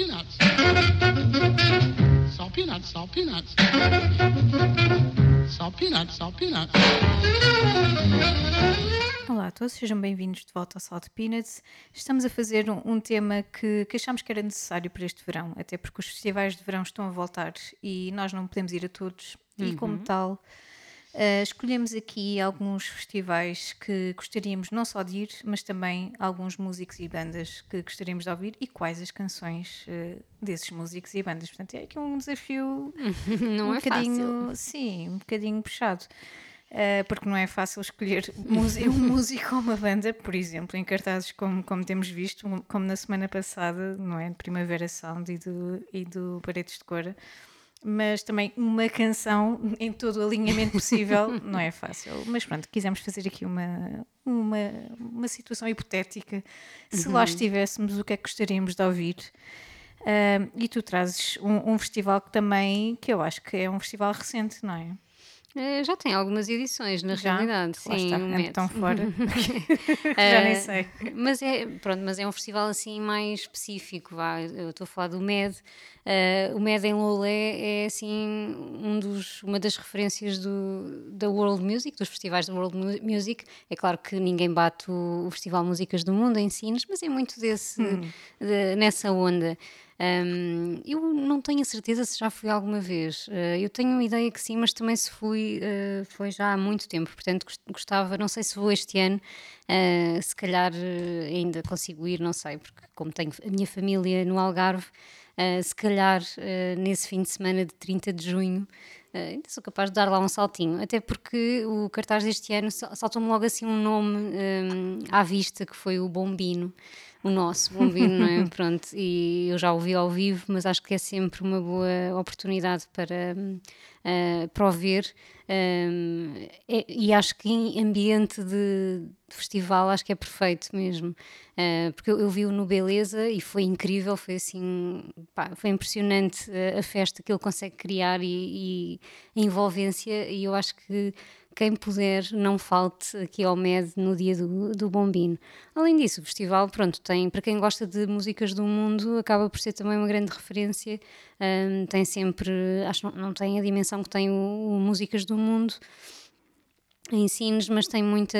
peanuts. Salt peanuts, salt peanuts. Salt peanuts, salt peanuts. Olá a todos, sejam bem-vindos de volta ao Salt Peanuts. Estamos a fazer um, um tema que, que achámos que era necessário para este verão, até porque os festivais de verão estão a voltar e nós não podemos ir a todos, e como uhum. tal uh, escolhemos aqui alguns festivais que gostaríamos não só de ir, mas também alguns músicos e bandas que gostaríamos de ouvir e quais as canções uh, desses músicos e bandas. Portanto, é aqui um desafio Não um é bocadinho, fácil. sim, um bocadinho puxado. Uh, porque não é fácil escolher um músico ou uma banda, por exemplo, em cartazes como, como temos visto, como na semana passada, não é? De Primavera Sound e do, e do Paredes de Cora. Mas também uma canção em todo o alinhamento possível não é fácil. Mas pronto, quisemos fazer aqui uma, uma, uma situação hipotética. Se lá estivéssemos, o que é que gostaríamos de ouvir? Ah, e tu trazes um, um festival que também, que eu acho que é um festival recente, não é? Eh, já tem algumas edições, na Já? realidade. Lá sim, está, ando Med. tão fora. Já Eh, nem sei. Mas é, pronto, mas é um festival assim mais específico, vá. Eu estou a falar do MED. Eh, o MED em Lolé é assim um dos, uma das referências do, da World Music, dos festivais da World Mu- Music. É claro que ninguém bate o, o Festival Músicas do Mundo em Sines, mas é muito desse, Hum. de- nessa onda. Um, eu não tenho a certeza se já fui alguma vez. Uh, eu tenho uma ideia que sim, mas também se fui, uh, foi já há muito tempo. Portanto, gost- gostava, não sei se vou este ano, uh, se calhar ainda consigo ir, não sei, porque como tenho a minha família no Algarve, se calhar nesse fim de semana de 30 de junho. ainda sou capaz de dar lá um saltinho, até porque o cartaz deste ano sal- saltou-me logo assim um nome um, à vista que foi o Bombino o nosso bombino, não é? Pronto, e eu já ouvi ao vivo, mas acho que é sempre uma boa oportunidade para, ah, para o ver. Hum, é- e acho que em ambiente de, de festival acho que é perfeito mesmo. Ah, porque eu, eu vi-o no Beleza e foi incrível, foi assim, pá, foi impressionante ah, a festa que ele consegue criar e, e a envolvência, e eu acho que quem puder, não falte aqui ao MED no dia do, do Bombino. Além disso, o festival, pronto, tem, para quem gosta de músicas do mundo, acaba por ser também uma grande referência. Hum, tem sempre, acho que não, não tem a dimensão que tem o, o Músicas do Mundo em Sines, mas tem muita,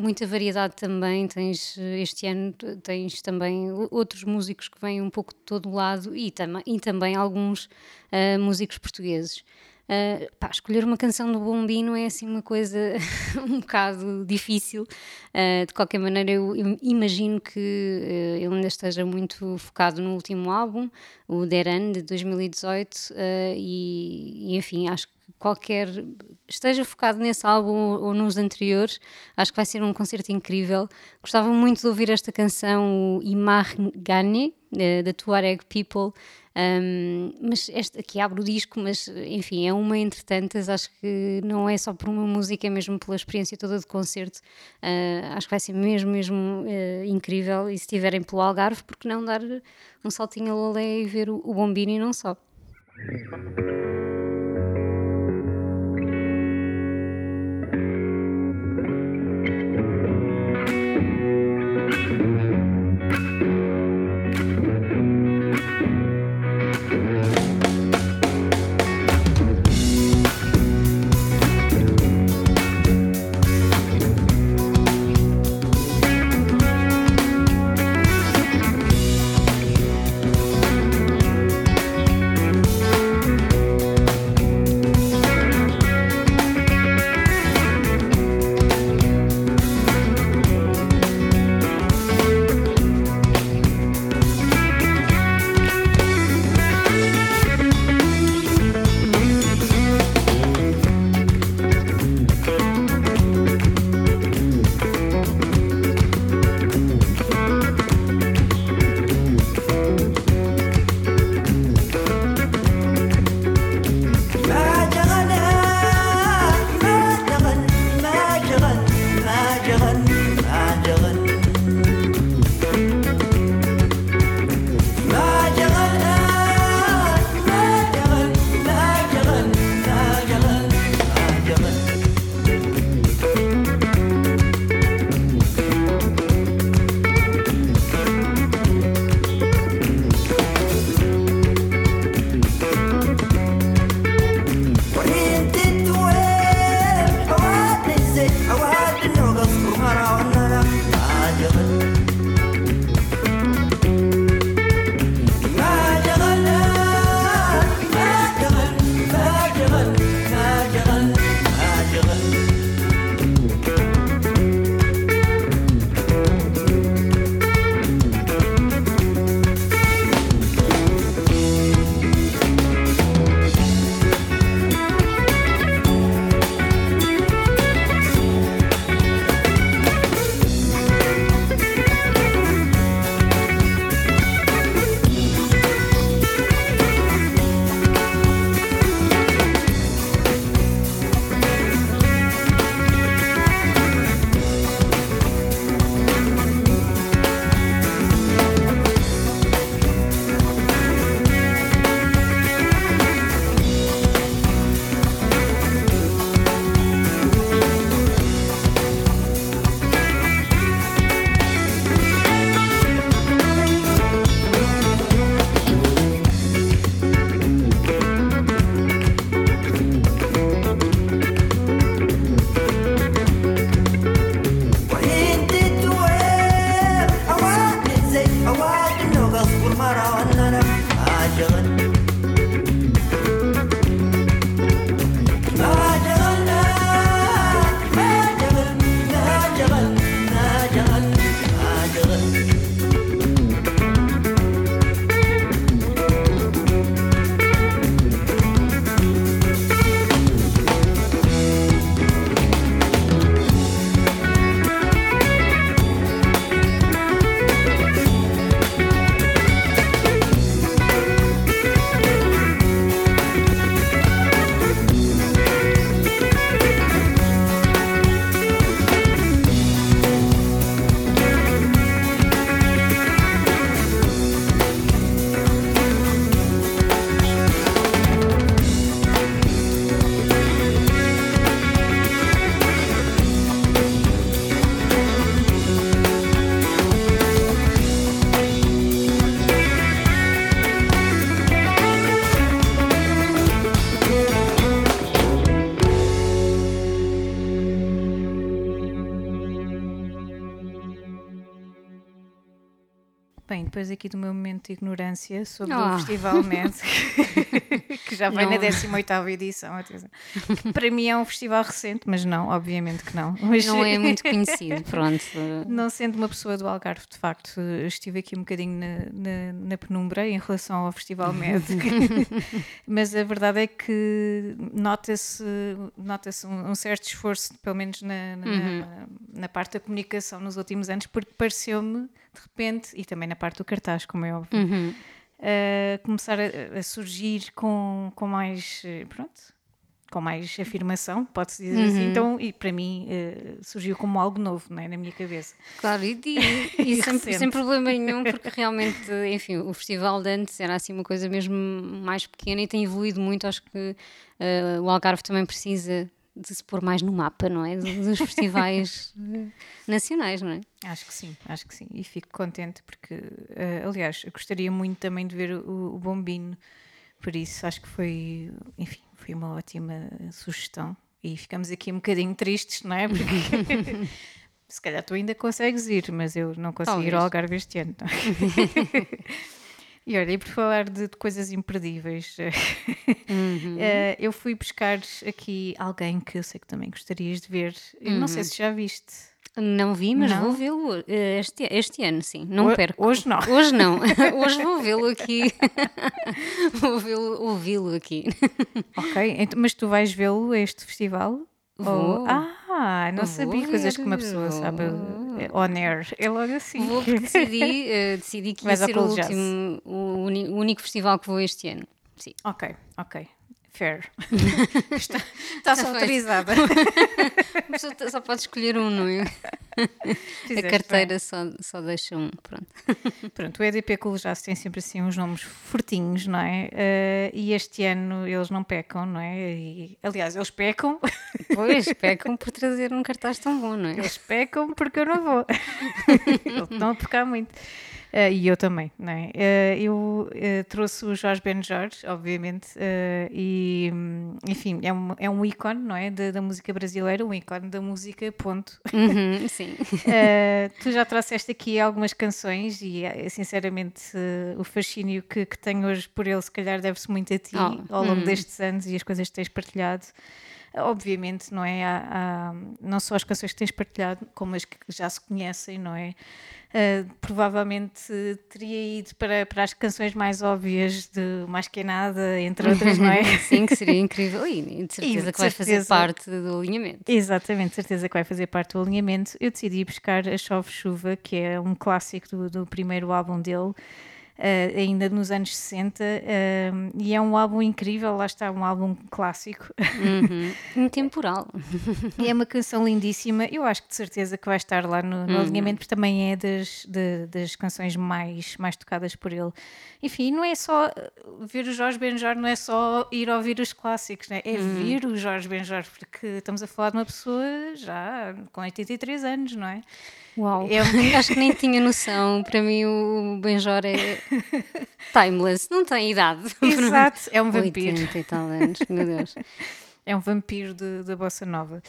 muita variedade também. Tens, este ano tens também outros músicos que vêm um pouco de todo lado e, tama, e também alguns ah, músicos portugueses. Ah, pá, escolher uma canção do Bombino é assim uma coisa um bocado difícil. Ah, de qualquer maneira, eu im- imagino que eh, ele ainda esteja muito focado no último álbum, o Deran, de 2018, ah, e, e, enfim, acho que qualquer esteja focado nesse álbum ou, nos anteriores, acho que vai ser um concerto incrível. Gostava muito de ouvir esta canção, o Imar Gane, eh, da Tuareg People. Um, mas esta aqui abre o disco, mas enfim, é uma entre tantas. Acho que não é só por uma música, é mesmo pela experiência toda de concerto. Uh, acho que vai ser mesmo, mesmo uh, incrível. E se estiverem pelo Algarve, porque não dar um saltinho a Lolé e ver o, o Bombino e não só. Depois aqui do meu momento de ignorância sobre Oh. o Festival Med, que já vai Não. na 18ª edição, que para mim é um festival recente, mas não, obviamente que não. Mas, Não é muito conhecido, pronto. Não sendo uma pessoa do Algarve, de facto, estive aqui um bocadinho na, na, na penumbra em relação ao Festival Med, mas a verdade é que nota-se nota um, um certo esforço, pelo menos na, na, na- na parte da comunicação nos últimos anos, porque pareceu-me, de repente, e também na parte do cartaz, como é óbvio, Uhum. a começar a, a surgir com, com mais, eh, pronto, com mais afirmação, pode-se dizer assim. Então, e para mim, eh, surgiu como algo novo, é, na minha cabeça. Claro, e, e- e sem, recente. sem problema nenhum, porque realmente, enfim, o festival de antes era assim uma coisa mesmo mais pequena e tem evoluído muito. Acho que eh, o Algarve também precisa de se pôr mais no mapa, não é? Dos festivais nacionais, não é? Acho que sim, acho que sim. E fico contente porque, eh, aliás, gostaria muito também de ver o, o Bombino, por isso acho que foi, enfim, foi uma ótima sugestão. E ficamos aqui um bocadinho tristes, não é? Porque se calhar tu ainda consegues ir, mas eu não consigo ir ao Talvez. Algarve este ano. e olha, e por falar de, de coisas imperdíveis, eh, eu fui buscar aqui alguém que eu sei que também gostarias de ver. Eu não sei se já viste. Não vi, mas Não? vou vê-lo eh, este, este ano, sim. Não Ho- perco. Hoje não. Hoje não. Hoje vou vê-lo aqui. vou vê-lo, ouvi-lo aqui. Ok, então, mas tu vais vê-lo a este festival? Vou. Ou- Ah, não sabia Vou coisas que uma pessoa sabe vou. eh, on air. É logo assim. Vou porque decidi, eh, decidi que ia Vais ser o último, o, uni- o único festival que vou este ano. Sim. Ok, ok. Fair. Está, está só feito. autorizada. Só pode escolher um, não é? Fizeste a carteira só, só deixa um. Pronto. Pronto, o EDP Cool Jazz tem sempre assim uns nomes fortinhos, não é? Eh, e este ano eles não pecam, não é? E, aliás, eles pecam, Pois, pecam por trazer um cartaz tão bom, não é? eles pecam porque eu não vou. eles estão a pecar muito. Eh, e eu também, não é? Eh, eu eh, trouxe o Jorge Benjor, obviamente, eh, e enfim, é um, é um ícone, não é? Da, da música brasileira, um ícone da música, ponto. Uhum, sim. Tu já trouxeste aqui algumas canções e, sinceramente, o fascínio que, que tenho hoje por ele, se calhar, deve-se muito a ti Oh, ao longo hum. destes anos e as coisas que tens partilhado. Obviamente, não é? Há, há não só as canções que tens partilhado, como as que já se conhecem, não é? Uh, provavelmente teria ido para, para as canções mais óbvias de Mais Que Nada, entre outras, não é? Sim, que seria incrível. E de certeza de que vai fazer certeza. parte do alinhamento. Exatamente, certeza que vai fazer parte do alinhamento. Eu decidi buscar a Chove Chuva, que é um clássico do, do primeiro álbum dele, eh, ainda nos anos 60, eh, e é um álbum incrível, lá está, um álbum clássico. Uhum. Intemporal. E é uma canção lindíssima. Eu acho que de certeza que vai estar lá no, no alinhamento, porque também é das, de- das canções mais, mais tocadas por ele. Enfim, não é só uh, ver o Jorge Benjor, não é só ir ouvir os clássicos, né? é ver o Jorge Benjor, porque estamos a falar de uma pessoa já com 83 anos, não é? Uau. Um- Acho que nem tinha noção. Para mim, o Benjor é timeless. Não tem idade. Exato, é um vampiro. 80 e tal anos, meu Deus. É um vampiro da bossa nova.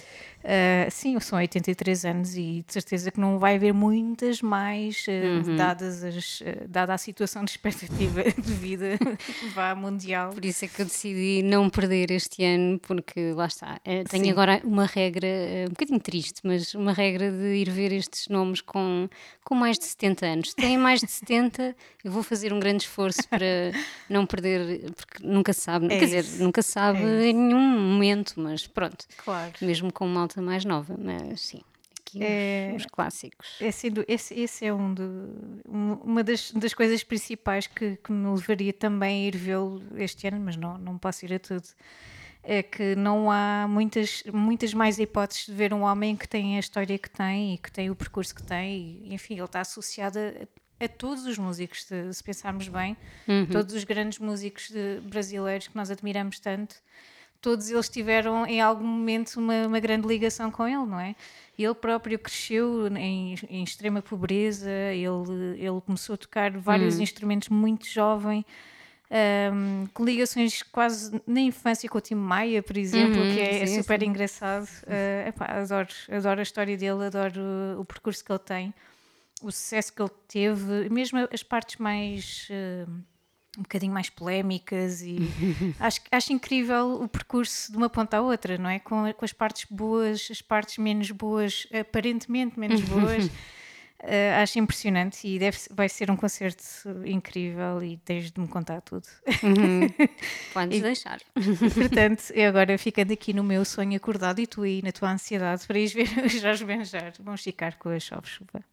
Ah, sim, são 83 anos e de certeza que não vai haver muitas mais, ah, dadas as, ah, dada a situação de expectativa de vida que vá mundial. Por isso é que eu decidi não perder este ano, porque lá está. eh, Tenho Sim. agora uma regra, eh, um bocadinho triste, mas uma regra de ir ver estes nomes com, com mais de 70 anos. Têm mais de 70, eu vou fazer um grande esforço para não perder, porque nunca sabe, É quer dizer, isso. nunca se sabe É em nenhum momento, mas pronto, Claro. mesmo com malta mais nova, mas sim, aqui os- É- os, clássicos. É, sendo, esse, esse é um de, um- uma das, das coisas principais que, que me levaria também a ir vê-lo este ano, mas não, não posso ir a tudo. É que não há muitas, muitas mais hipóteses de ver um homem que tem a história que tem e que tem o percurso que tem, e, enfim, ele está associado a, a todos os músicos, se, se pensarmos bem, todos os grandes músicos de- brasileiros que nós admiramos tanto todos eles tiveram em algum momento uma, uma grande ligação com ele, não é? Ele próprio cresceu em, em extrema pobreza, ele, ele começou a tocar vários instrumentos muito jovem, ahm, com ligações quase na infância com o Tim Maia, por exemplo, Uhum, que é, é sim, super sim. engraçado. Ah, epá, adoro, adoro a história dele, adoro o, o percurso que ele tem. o sucesso que ele teve, mesmo as partes mais. Uh, um bocadinho mais polémicas e acho, acho incrível o percurso de uma ponta à outra, não é? Com, com as partes boas, as partes menos boas, aparentemente menos boas. Uh, acho impressionante e deve, vai ser um concerto incrível e tens de me contar tudo. Uhum. Podes e, deixar. Portanto, eu agora ficando aqui no meu sonho acordado e tu aí na tua ansiedade para ires ver o Jorge Benjar, vamos ficar com a chove-chuva.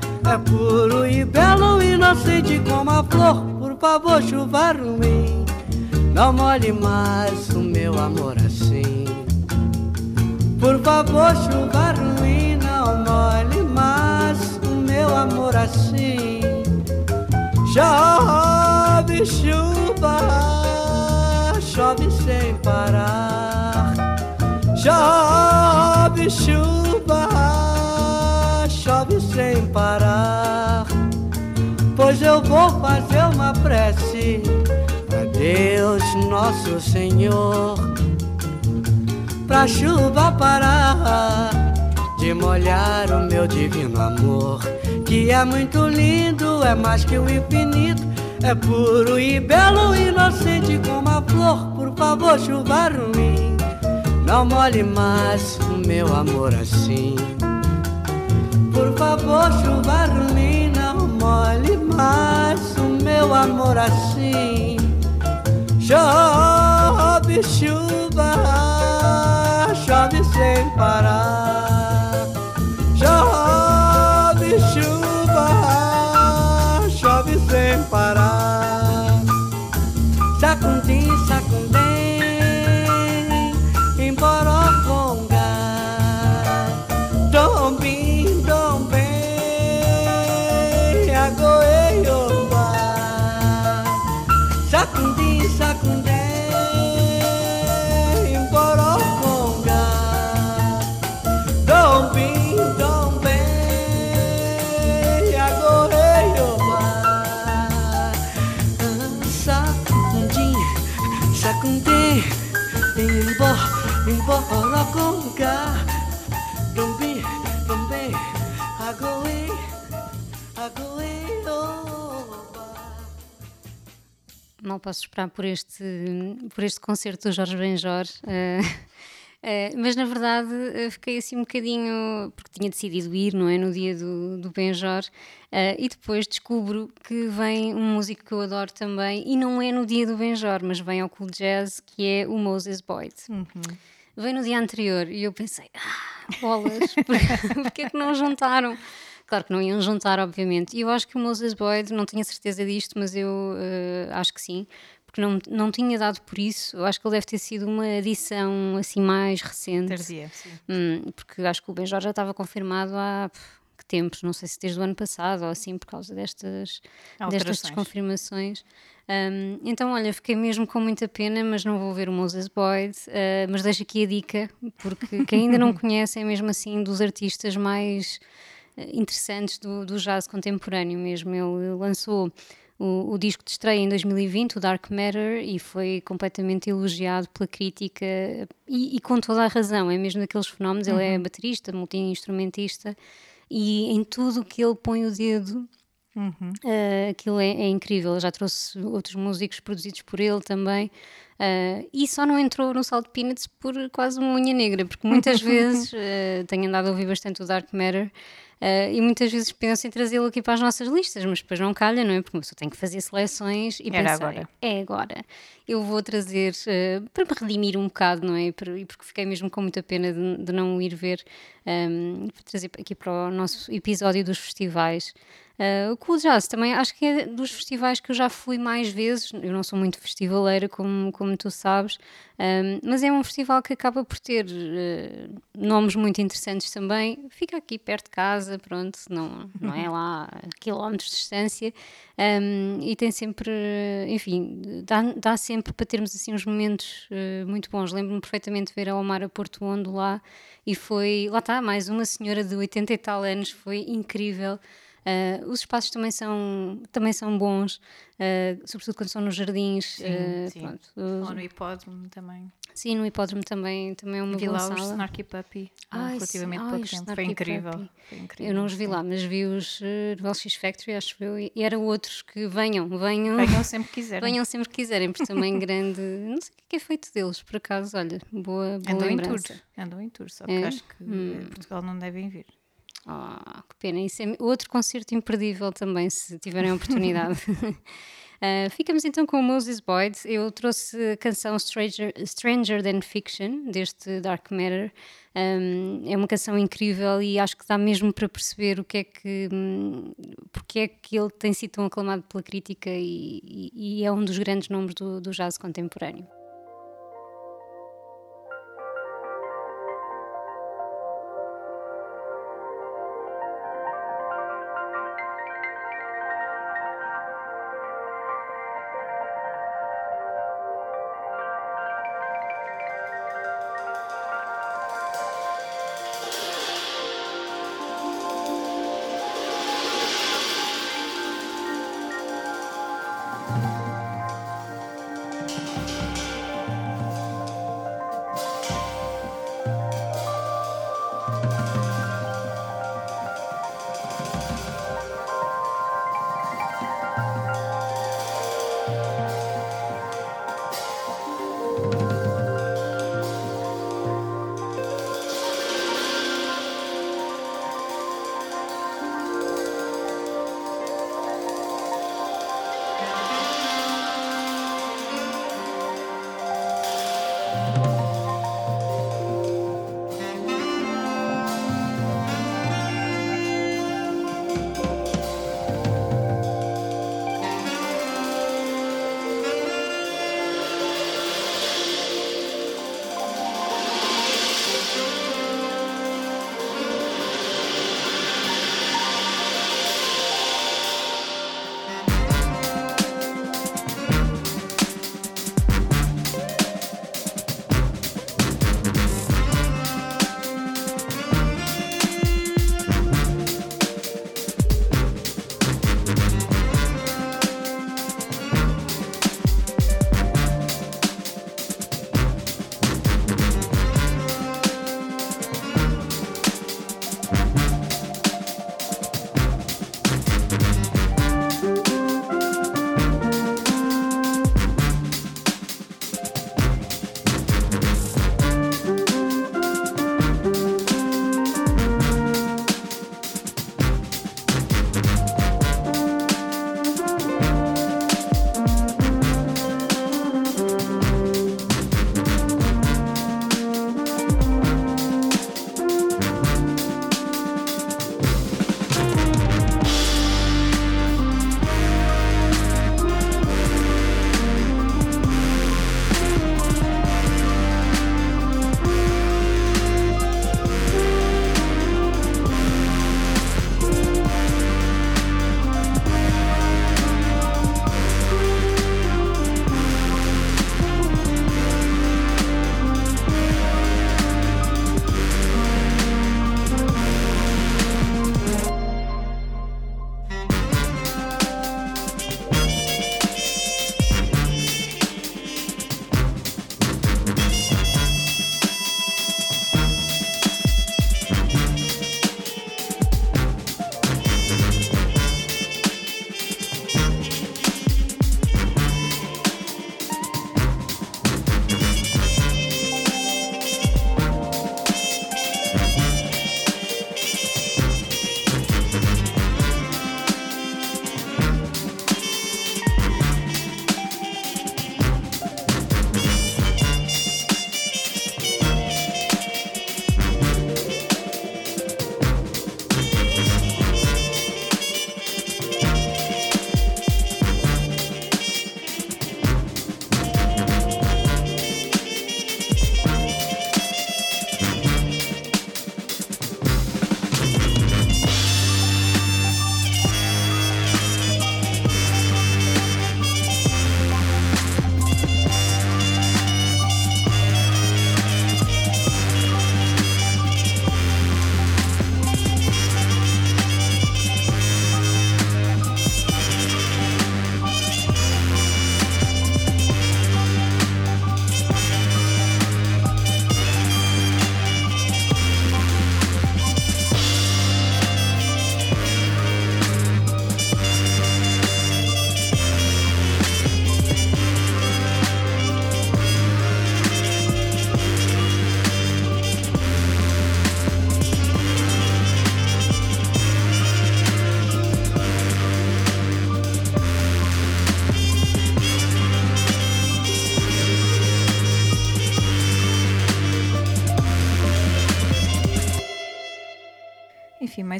é puro e belo, inocente como a flor. Por favor, chuva ruim, não molhe mais o meu amor assim. Por favor, chuva ruim, não molhe mais o meu amor assim. Chove chuva, chove sem parar. Chove chuva sem parar. Pois eu vou fazer uma prece pra Deus Nosso Senhor, pra chuva parar de molhar o meu divino amor, que é muito lindo, é mais que o infinito. É puro e belo, inocente como a flor. Por favor, chuva ruim, não molhe mais o meu amor assim. Por favor, chuva ruim, não molhe mais o meu amor assim. Chove chuva, chove sem parar. Chove chuva, chove sem parar. Sacundim, sacundim, Mal posso esperar por este, por este concerto do Jorge Benjor. Uh, uh, mas na verdade uh, fiquei assim um bocadinho. porque tinha decidido ir, não é? No dia do, do Benjor. e depois descubro que vem um músico que eu adoro também, e não é no dia do Benjor, mas vem ao Cool Jazz, que é o Moses Boyd. Uhum. Vem no dia anterior e eu pensei, ah, bolas, porque é que não juntaram? Claro que não iam juntar, obviamente. E eu acho que o Moses Boyd, não tinha certeza disto, mas eu uh, acho que sim, porque não, não tinha dado por isso. Eu acho que ele deve ter sido uma edição assim mais recente. Tardia, sim. Hum, porque acho que o Benjor já estava confirmado há que tempos, não sei se desde o ano passado ou assim, por causa destas, destas confirmações. Um, então, olha, fiquei mesmo com muita pena, mas não vou ver o Moses Boyd. Uh, mas deixo aqui a dica, porque quem ainda não conhece é mesmo assim dos artistas mais interessantes do, do jazz contemporâneo mesmo. Ele lançou o, o, disco de estreia em 2020, o Dark Matter, e foi completamente elogiado pela crítica e, e com toda a razão. É mesmo daqueles fenómenos. Uhum. Ele é uhum. baterista, multi-instrumentista e em tudo que ele põe o dedo. Uhum. Uh, aquilo é, é, incrível. já trouxe outros músicos produzidos por ele também. Uh, e só não entrou no Salt Peanuts por quase uma unha negra, porque muitas vezes uh, tenho andado a ouvir bastante o Dark Matter Uh, e muitas vezes penso em trazê-lo aqui para as nossas listas, mas depois não calha, não é? Porque uma pessoa tem que fazer seleções e Era pensar, agora. é agora. Eu vou trazer uh, para me redimir um bocado, não é? E porque fiquei mesmo com muita pena de, de não ir ver, um, trazer aqui para o nosso episódio dos festivais. Uh, o Cool Jazz também acho que é dos festivais que eu já fui mais vezes. Eu não sou muito festivaleira, como, como tu sabes, um, mas é um festival que acaba por ter uh, nomes muito interessantes também. Fica aqui perto de casa, pronto, não, não é lá a quilómetros de distância. Um, e tem sempre, enfim, dá, dá sempre para termos assim uns momentos uh, muito bons. Lembro-me perfeitamente de ver a Omar a Porto Ondo lá e foi, lá está, mais uma senhora de 80 e tal anos, foi incrível. Uh, os espaços também são, também são bons, uh, sobretudo quando são nos jardins. Sim, uh, sim. Ou no hipódromo também. Sim, no hipódromo também, também é uma Vi boa lá os sala. Snarky Puppy há Ai, relativamente sim. pouco os tempo. Foi incrível. Foi incrível. Eu não os vi lá, mas vi os uh, do LX Factory, acho eu, e e eram outros que venham, venham, Venham sempre que quiserem. venham sempre que quiserem, porque também grande. Não sei o que é, é feito deles, por acaso, olha, boa, boa Andam em lembrança. tour. Andam em tour, só que É? acho que Hum. Portugal não devem vir. Ah, que pena. Isso é outro concerto imperdível também, se tiverem a oportunidade. Ah, ficamos então com o Moses Boyd. Eu trouxe a canção Stranger, Stranger Than Fiction, deste Dark Matter. Um, é uma canção incrível e acho que dá mesmo para perceber o que é que, hum, porque é que ele tem sido tão aclamado pela crítica e, e- e é um dos grandes nomes do, do jazz contemporâneo.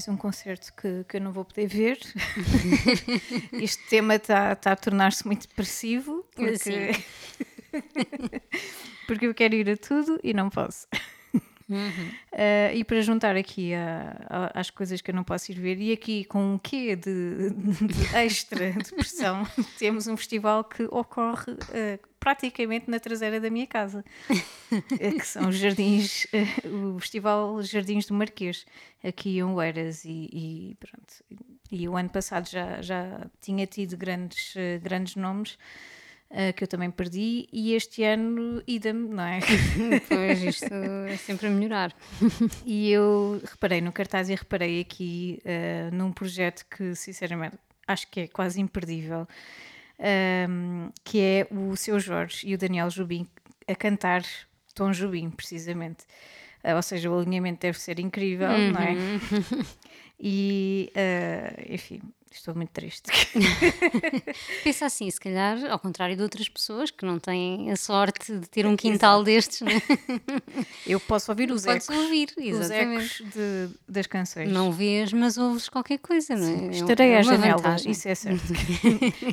Mais um concerto que, que eu não vou poder ver. este tema está tá a tornar-se muito depressivo. Porque... porque eu quero ir a tudo e não posso. Uhum. Uh, e para juntar aqui a, a, às coisas que eu não posso ir ver, e aqui com um quê de, de extra depressão, temos um festival que ocorre uh, praticamente na traseira da minha casa, uh, que são os Jardins, o Festival Jardins do Marquês, aqui em Oeiras, e, e, pronto. E o ano passado já, já tinha tido grandes, grandes nomes uh, que eu também perdi, e este ano idem, não é? pois, isto é sempre a melhorar. e eu reparei no cartaz e reparei aqui uh, num projeto que, sinceramente, acho que é quase imperdível, um, ehm, que é o seu Jorge e o Daniel Jubim a cantar Tom Jubim, precisamente. Uh, ou seja, o alinhamento deve ser incrível, uhum. não é? Uhum. E, uh, enfim, Estou muito triste. Pensa assim, se calhar, ao contrário de outras pessoas que não têm a sorte de ter um quintal destes, né? eu posso ouvir os Podes ecos. ouvir, exatamente. Os ecos de, das canções. Não vês, mas ouves qualquer coisa, não é? é estarei às janelas, isso é certo.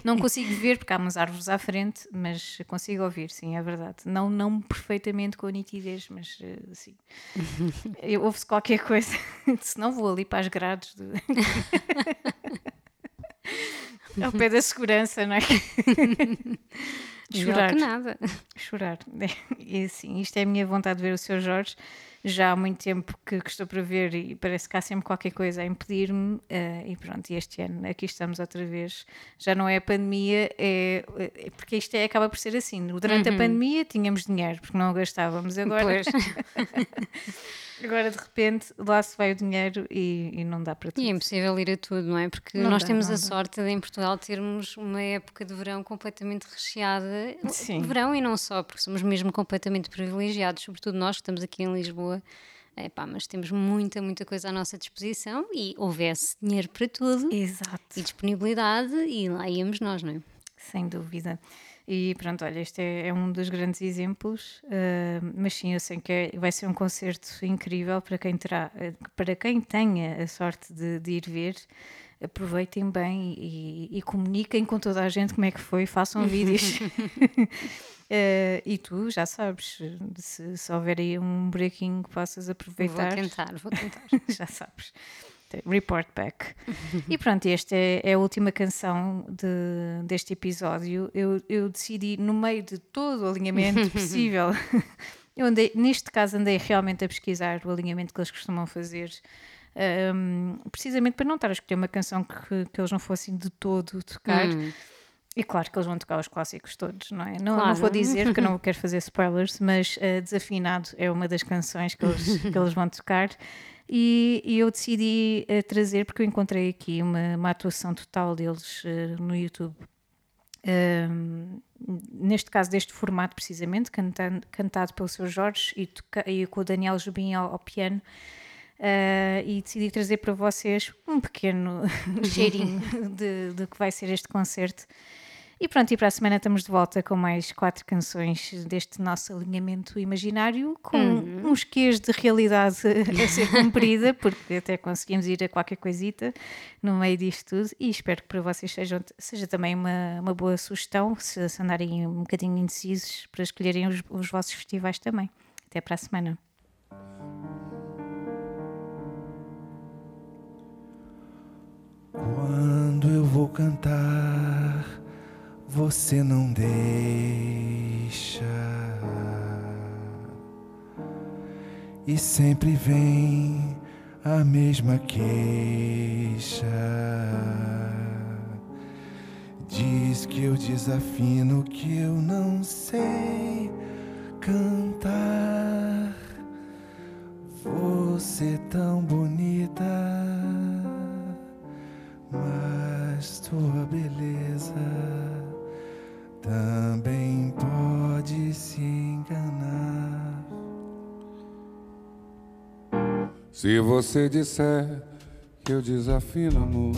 não consigo ver porque há umas árvores à frente, mas consigo ouvir, sim, é verdade. Não, não perfeitamente com nitidez, mas uh, sim. Ouve-se qualquer coisa, senão vou ali para as grades. De... Ao pé da segurança, não é? Chorar. que nada. Chorar. E assim, isto é a minha vontade de ver o seu Jorge. Já há muito tempo que, que estou para ver e parece que há sempre qualquer coisa a impedir-me. Uh, e pronto, e este ano aqui estamos outra vez. Já não é a pandemia, é, é porque isto é, acaba por ser assim. Durante uhum. a pandemia tínhamos dinheiro, porque não o gastávamos. Agora. Pois. Agora de repente lá se vai o dinheiro e, e não dá para tudo. E é impossível ir a tudo, não é? Porque não nós dá, temos a dá. sorte de em Portugal termos uma época de verão completamente recheada. Sim. Verão e não só, porque somos mesmo completamente privilegiados, sobretudo nós que estamos aqui em Lisboa. Epá, mas temos muita, muita coisa à nossa disposição e houvesse dinheiro para tudo. Exato. E disponibilidade e lá íamos nós, não é? Sem dúvida. E pronto, olha, este é, é um dos grandes exemplos, uh, mas sim, eu sei que é, vai ser um concerto incrível para quem terá, para quem tenha a sorte de, de ir ver. Aproveitem bem e, e, comuniquem com toda a gente como é que foi, façam vídeos. uh, e tu já sabes, se, se houver aí um breaking que possas aproveitar. Vou tentar, vou tentar. já sabes. Report Back. e pronto, esta é, é, a última canção de, deste episódio. Eu, eu, decidi, no meio de todo o alinhamento possível, eu andei, neste caso andei realmente a pesquisar o alinhamento que eles costumam fazer. Um, precisamente para não estar a escolher uma canção que, que eles não fossem de todo tocar. Hum. E claro que eles vão tocar os clássicos todos, não é? Não, claro. não vou dizer, porque eu não quero fazer spoilers, mas uh, Desafinado é uma das canções que eles, que eles vão tocar. E, e eu decidi uh, trazer, porque eu encontrei aqui uma, uma atuação total deles uh, no YouTube. Um, neste caso, deste formato precisamente, cantando, cantado pelo seu Jorge e, toca, e com o Daniel Jubim ao, ao piano. Uh, e decidi trazer para vocês um pequeno cheirinho de, de que vai ser este concerto. E pronto, e para a semana estamos de volta com mais quatro canções deste nosso alinhamento imaginário, com uhum. uns quês de realidade a ser cumprida, porque até conseguimos ir a qualquer coisita no meio disto tudo. E espero que para vocês sejam, seja também uma, uma boa sugestão, se, se andarem um bocadinho indecisos, para escolherem os, os vossos festivais também. Até para a semana. Quando eu vou cantar você não deixa. E sempre vem a mesma queixa. Diz que eu desafino, que eu não sei cantar. Você tão bonita, mas tua beleza também pode se enganar. Se você disser que eu desafino amor,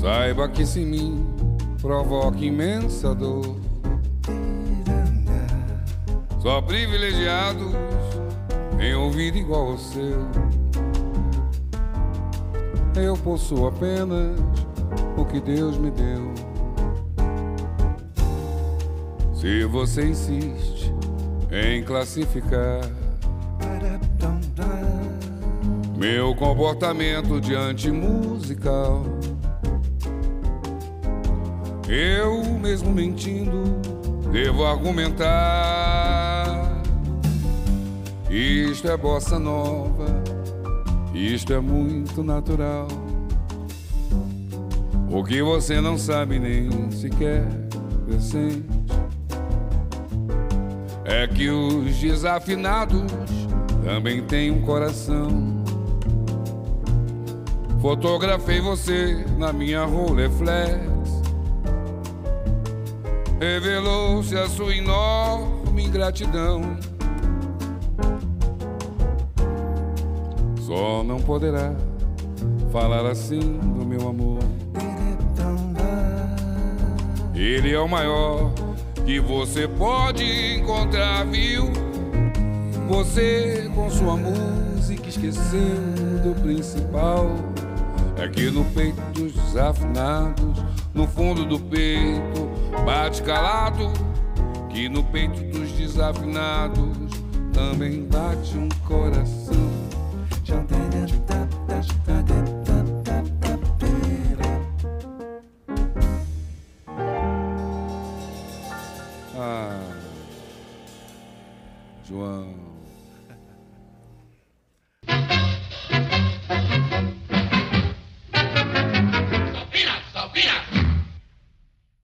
saiba que se mim provoca imensa dor. Só privilegiados em ouvido igual ao seu. Eu possuo apenas que Deus me deu. Se você insiste em classificar meu comportamento diante musical, eu mesmo mentindo devo argumentar. Isto é bossa nova, isto é muito natural. O que você não sabe nem sequer presente é que os desafinados também têm um coração. Fotografei você na minha Rolleiflex. Revelou-se a sua enorme ingratidão. Só não poderá falar assim do meu amor. Ele é o maior que você pode encontrar, viu? Você com sua música esqueceu do principal. É que no peito dos desafinados, no fundo do peito, bate calado. Que no peito dos desafinados também bate um coração.